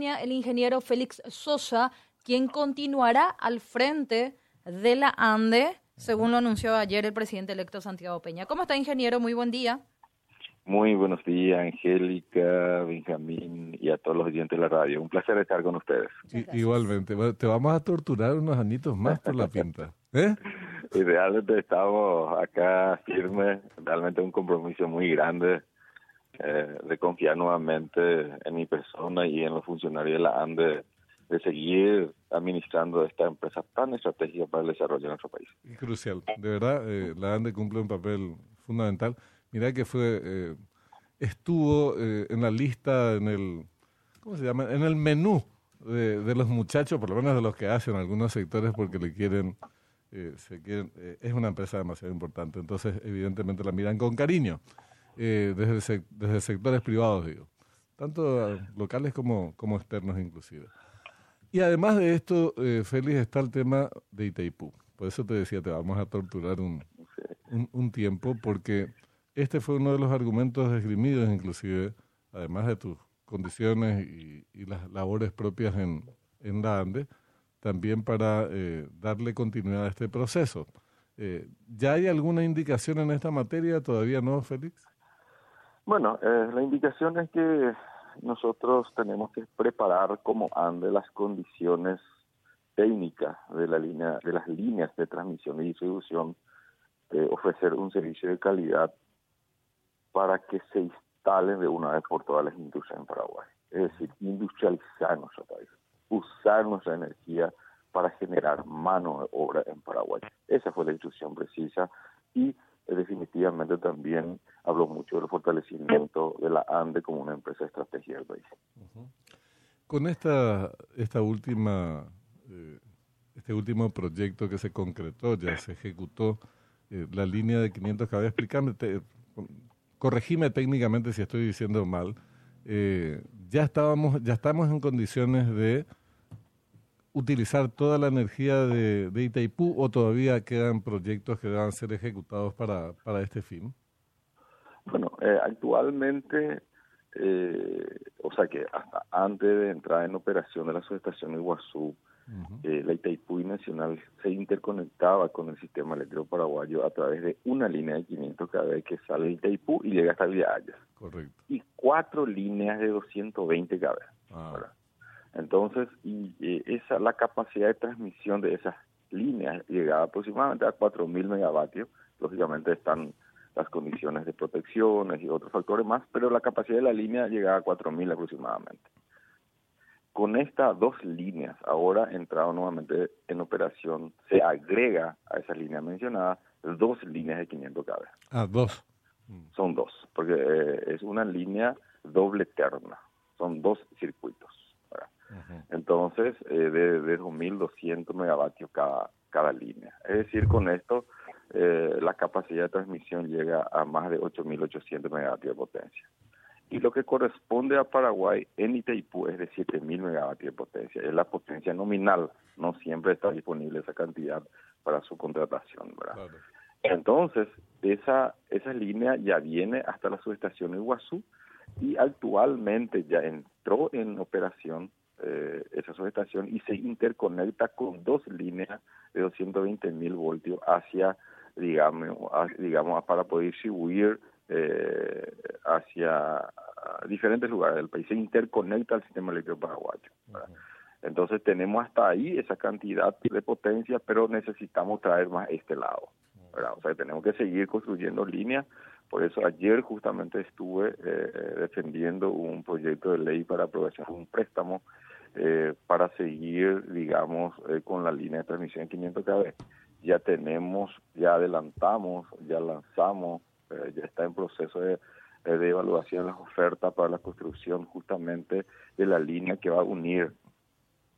el ingeniero Félix Sosa, quien continuará al frente de la ANDE, según lo anunció ayer el presidente electo Santiago Peña. ¿Cómo está, ingeniero? Muy buen día. Muy buenos días, Angélica, Benjamín y a todos los oyentes de la radio. Un placer estar con ustedes. igualmente. Te vamos a torturar unos añitos más por la pinta. ¿eh? Realmente estamos acá firmes, realmente un compromiso muy grande eh, de confiar nuevamente en mi persona y en los funcionarios de la ANDE de seguir administrando esta empresa tan estratégica para el desarrollo de nuestro país. Crucial, de verdad, eh, la ANDE cumple un papel fundamental. Mira que fue, eh, estuvo en la lista, en el, ¿cómo se llama? En el menú de, de, los muchachos, por lo menos de los que hacen algunos sectores porque le quieren eh, eh, es una empresa demasiado importante, entonces evidentemente la miran con cariño, eh, desde, desde sectores privados, digo, tanto locales como, como externos inclusive. Y además de esto, Félix, está el tema de Itaipú. Por eso te decía, te vamos a torturar un, un, tiempo, porque este fue uno de los argumentos esgrimidos, inclusive, además de tus condiciones y, y las labores propias en, en la ANDE, también para eh, darle continuidad a este proceso. Eh, ¿Ya hay alguna indicación en esta materia? ¿Todavía no, Félix? Bueno, eh, la indicación es que nosotros tenemos que preparar como ande las condiciones técnicas de la línea de las líneas de transmisión y distribución ofrecer un servicio de calidad para que se instalen de una vez por todas las industrias en Paraguay es decir industrializar nuestro país usar nuestra energía para generar mano de obra en Paraguay. Esa fue la instrucción precisa y eh, definitivamente también habló mucho del fortalecimiento de la ANDE como una empresa estratégica del país. Con esta, esta última, eh, este último proyecto que se concretó, ya se ejecutó, eh, la línea de 500 kb, explícame, corregime técnicamente si estoy diciendo mal, ya estábamos, ya estamos en condiciones de utilizar toda la energía de, de, Itaipú o todavía quedan proyectos que deban ser ejecutados para, para este fin? Eh, actualmente, eh, o sea que hasta antes de entrar en operación de la subestación Iguazú, eh, la Itaipú Nacional se interconectaba con el sistema eléctrico paraguayo a través de una línea de 500 kV que sale de Itaipú y llega hasta Villalles. Correcto. Y cuatro líneas de 220 kV. Ah. Entonces, y, esa la capacidad de transmisión de esas líneas llegaba aproximadamente a 4.000 megavatios. Lógicamente están las condiciones de protecciones y otros factores más, pero la capacidad de la línea llegaba a 4.000 aproximadamente. Con estas dos líneas, ahora entrado nuevamente en operación, se agrega a esa línea mencionada dos líneas de 500 kV. Ah, dos. Son dos, porque eh, es una línea doble terna, son dos circuitos. Entonces, eh, de, de 2.200 megavatios cada, cada línea. Es decir, con esto, eh, la capacidad de transmisión llega a más de 8.800 megavatios de potencia. Y lo que corresponde a Paraguay en Itaipú es de 7.000 megavatios de potencia. Es la potencia nominal, no siempre está disponible esa cantidad para su contratación. ¿verdad? Entonces, esa, esa línea ya viene hasta la subestación Iguazú y actualmente ya entró en operación eh, esa subestación y se interconecta con dos líneas de 220 mil voltios hacia, digamos, digamos para poder distribuir eh, hacia diferentes lugares del país. Se interconecta al sistema eléctrico paraguayo. Entonces tenemos hasta ahí esa cantidad de potencia, pero necesitamos traer más este lado. O sea, tenemos que seguir construyendo líneas. Por eso ayer justamente estuve eh, defendiendo un proyecto de ley para aprobación de un préstamo eh, para seguir, digamos, eh, con la línea de transmisión 500 kV. Ya tenemos, ya adelantamos, ya lanzamos, eh, ya está en proceso de, de evaluación las ofertas para la construcción justamente de la línea que va a unir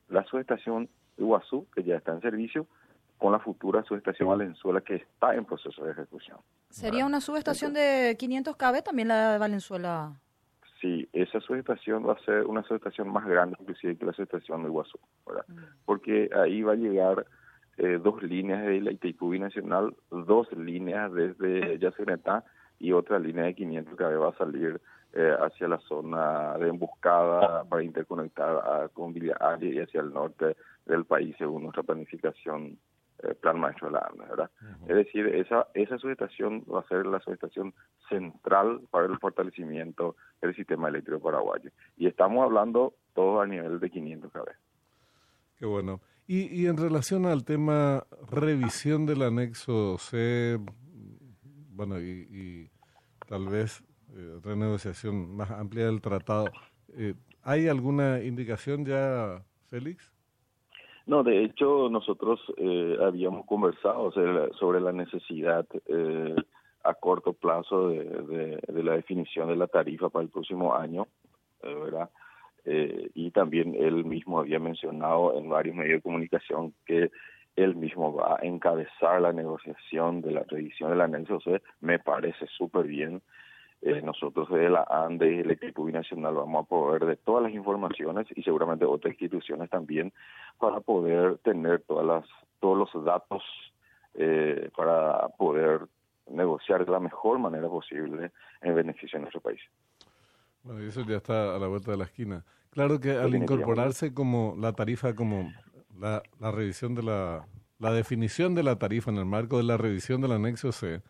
la subestación Iguazú, que ya está en servicio, con la futura subestación Valenzuela que está en proceso de ejecución. ¿Sería una subestación de 500 kV también la de Valenzuela? Sí, esa subestación va a ser una subestación más grande inclusive que la subestación de Iguazú, ¿verdad? Mm. Porque ahí va a llegar eh, dos líneas de la Itaipú Nacional, dos líneas desde Yacyretá y otra línea de 500 que va a salir eh, hacia la zona de emboscada para interconectar a, con Villa y hacia el norte del país según nuestra planificación eh, plan maestro de la ANDE, ¿verdad? Es decir, esa, esa subestación va a ser la subestación central para el fortalecimiento del sistema eléctrico paraguayo. Y estamos hablando todo a nivel de 500 kV. Qué bueno. Y, y en relación al tema revisión del anexo C, bueno, y, tal vez eh, renegociación más amplia del tratado, eh, ¿hay alguna indicación ya, Félix? No, de hecho nosotros eh, habíamos conversado sobre la, necesidad eh, a corto plazo de, la definición de la tarifa para el próximo año, eh, y también él mismo había mencionado en varios medios de comunicación que él mismo va a encabezar la negociación de la revisión del anexo C, me parece súper bien. Eh, nosotros de la ANDE y el equipo binacional vamos a proveer de todas las informaciones y seguramente otras instituciones también para poder tener todas las, todos los datos eh, para poder negociar de la mejor manera posible en beneficio de nuestro país. Bueno, y eso ya está a la vuelta de la esquina. Claro que al incorporarse como la tarifa, como la, la revisión de la, la definición de la tarifa en el marco de la revisión del anexo C,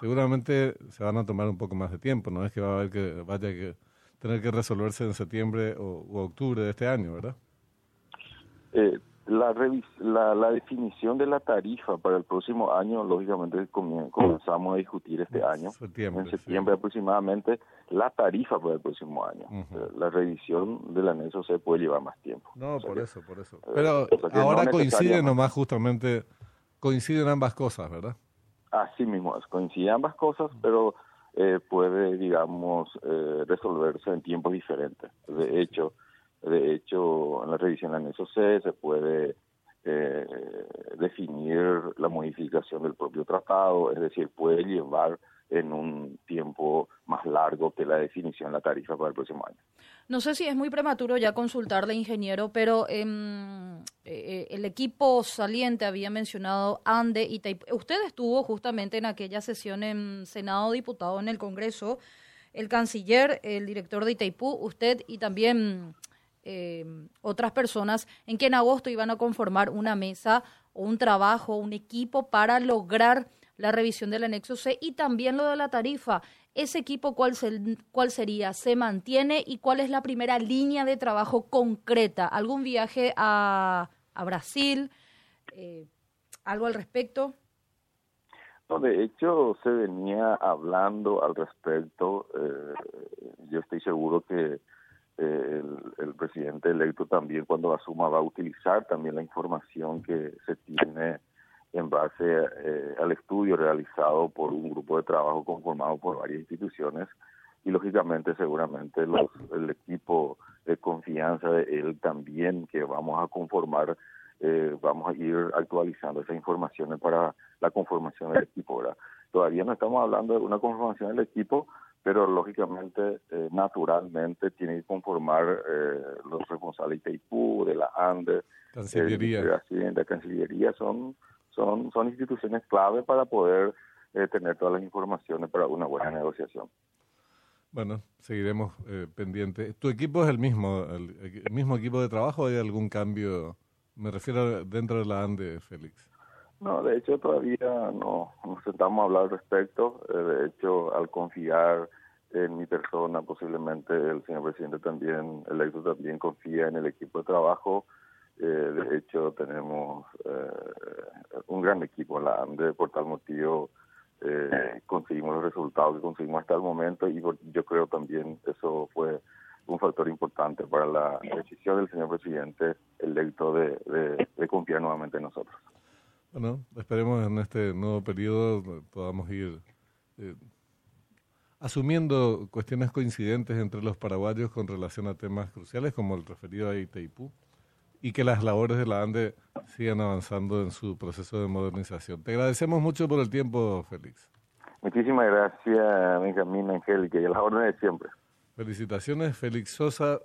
seguramente se van a tomar un poco más de tiempo, no es que va a haber que vaya que tener que resolverse en septiembre o, octubre de este año, ¿verdad? Eh, la, la, la, definición de la tarifa para el próximo año, lógicamente comenzamos a discutir este año, en septiembre aproximadamente, la tarifa para el próximo año. La revisión del anexo se puede llevar más tiempo. No, por eso, por eso. Eh, Pero ahora coinciden nomás justamente, coinciden ambas cosas, ¿verdad? Así mismo, coinciden ambas cosas, pero eh, puede, digamos, eh, resolverse en tiempos diferentes. De hecho, de hecho, en la revisión anexo C se puede eh, definir la modificación del propio tratado, es decir, puede llevar en un tiempo más largo que la definición de la tarifa para el próximo año. No sé si es muy prematuro ya consultarle, ingeniero, pero em, eh, eh, el equipo saliente había mencionado ANDE y Taipú. Usted estuvo justamente en aquella sesión en Senado, diputado en el Congreso, el canciller, el director de Itaipú, usted y también em, otras personas, en que en agosto iban a conformar una mesa o un trabajo, un equipo para lograr la revisión del anexo C y también lo de la tarifa. ¿Ese equipo cuál, cuál sería? ¿Se mantiene y cuál es la primera línea de trabajo concreta? ¿Algún viaje a, a Brasil? Eh, ¿Algo al respecto? No, de hecho, se venía hablando al respecto. Eh, yo estoy seguro que eh, el, el, presidente electo también, cuando asuma, va a utilizar también la información que se tiene en base eh, al estudio realizado por un grupo de trabajo conformado por varias instituciones y lógicamente seguramente los, el equipo de confianza de él también que vamos a conformar eh, vamos a ir actualizando esas informaciones para la conformación del equipo ¿verdad? todavía no estamos hablando de una conformación del equipo pero lógicamente eh, naturalmente tiene que conformar los responsables de ITIPU, de la ANDE, Cancillería. de la Cancillería son son, son instituciones clave para poder eh, tener todas las informaciones para una buena negociación. Bueno, seguiremos eh, pendientes. ¿Tu equipo es el mismo, el, mismo equipo de trabajo o hay algún cambio? Me refiero dentro de la ANDE, Félix. No, de hecho todavía no nos sentamos a hablar al respecto. Eh, de hecho, al confiar en mi persona, posiblemente el señor presidente también, el electo también confía en el equipo de trabajo. Eh, de hecho, tenemos eh, un gran equipo en la por tal motivo eh, conseguimos los resultados que conseguimos hasta el momento y yo creo también eso fue un factor importante para la decisión del señor presidente electo de, de, de confiar nuevamente en nosotros. Bueno, esperemos en este nuevo periodo podamos ir eh, asumiendo cuestiones coincidentes entre los paraguayos con relación a temas cruciales como el referido a Itaipú y que las labores de la ANDE sigan avanzando en su proceso de modernización. Te agradecemos mucho por el tiempo, Félix. Muchísimas gracias, Benjamín Angélica, y a las órdenes de siempre. Felicitaciones, Félix Sosa,